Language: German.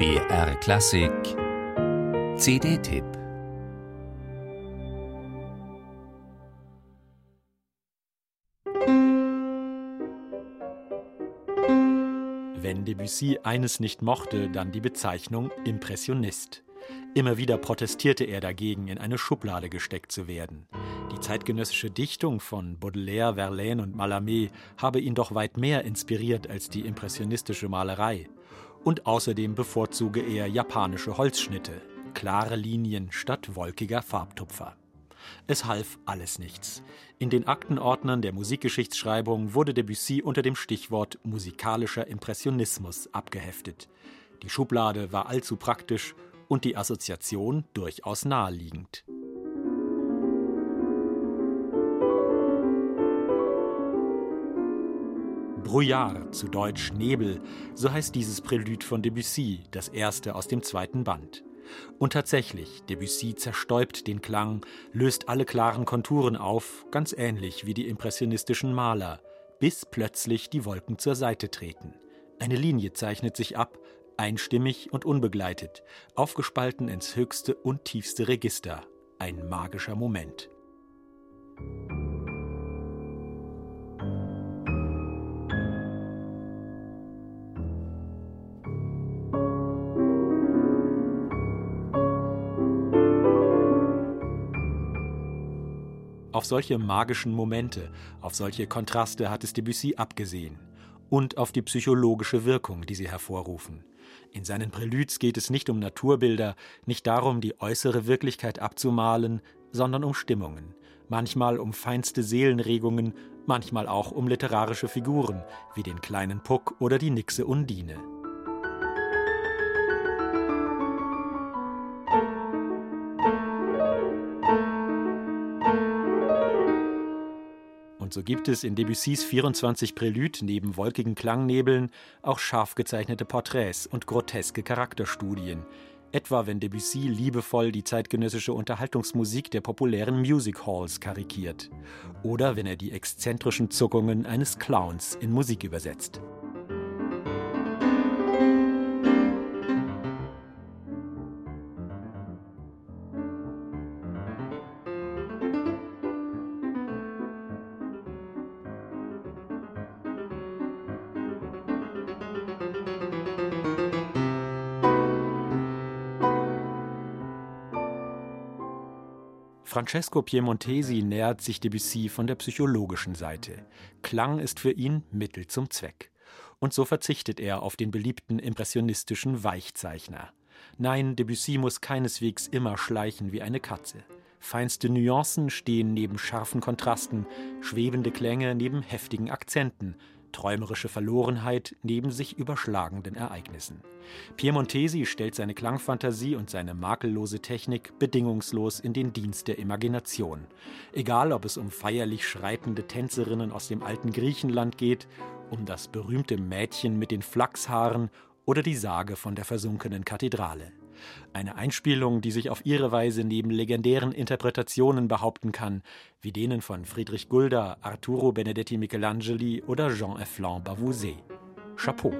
BR Klassik CD-Tipp Wenn Debussy eines nicht mochte, dann die Bezeichnung Impressionist. Immer wieder protestierte er dagegen, in eine Schublade gesteckt zu werden. Die zeitgenössische Dichtung von Baudelaire, Verlaine und Mallarmé habe ihn doch weit mehr inspiriert als die impressionistische Malerei. Und außerdem bevorzuge er japanische Holzschnitte, klare Linien statt wolkiger Farbtupfer. Es half alles nichts. In den Aktenordnern der Musikgeschichtsschreibung wurde Debussy unter dem Stichwort musikalischer Impressionismus abgeheftet. Die Schublade war allzu praktisch und die Assoziation durchaus naheliegend. Brouillard, zu Deutsch Nebel, so heißt dieses Prälude von Debussy, das erste aus dem zweiten Band. Und tatsächlich, Debussy zerstäubt den Klang, löst alle klaren Konturen auf, ganz ähnlich wie die impressionistischen Maler, bis plötzlich die Wolken zur Seite treten. Eine Linie zeichnet sich ab, einstimmig und unbegleitet, aufgespalten ins höchste und tiefste Register. Ein magischer Moment. Auf solche magischen Momente, auf solche Kontraste hat es Debussy abgesehen. Und auf die psychologische Wirkung, die sie hervorrufen. In seinen Prälüds geht es nicht um Naturbilder, nicht darum, die äußere Wirklichkeit abzumalen, sondern um Stimmungen, manchmal um feinste Seelenregungen, manchmal auch um literarische Figuren, wie den kleinen Puck oder die Nixe Undine. Und so gibt es in Debussys 24 Prälüd neben wolkigen Klangnebeln auch scharf gezeichnete Porträts und groteske Charakterstudien. Etwa wenn Debussy liebevoll die zeitgenössische Unterhaltungsmusik der populären Music Halls karikiert. Oder wenn er die exzentrischen Zuckungen eines Clowns in Musik übersetzt. Francesco Piemontesi nähert sich Debussy von der psychologischen Seite. Klang ist für ihn Mittel zum Zweck. Und so verzichtet er auf den beliebten impressionistischen Weichzeichner. Nein, Debussy muss keineswegs immer schleichen wie eine Katze. Feinste Nuancen stehen neben scharfen Kontrasten, schwebende Klänge neben heftigen Akzenten, träumerische Verlorenheit neben sich überschlagenden Ereignissen. Piemontesi stellt seine Klangfantasie und seine makellose Technik bedingungslos in den Dienst der Imagination. Egal, ob es um feierlich schreitende Tänzerinnen aus dem alten Griechenland geht, um das berühmte Mädchen mit den Flachshaaren oder die Sage von der versunkenen Kathedrale. Eine Einspielung, die sich auf ihre Weise neben legendären Interpretationen behaupten kann, wie denen von Friedrich Gulda, Arturo Benedetti Michelangeli oder Jean Effland Bavouzet. Chapeau!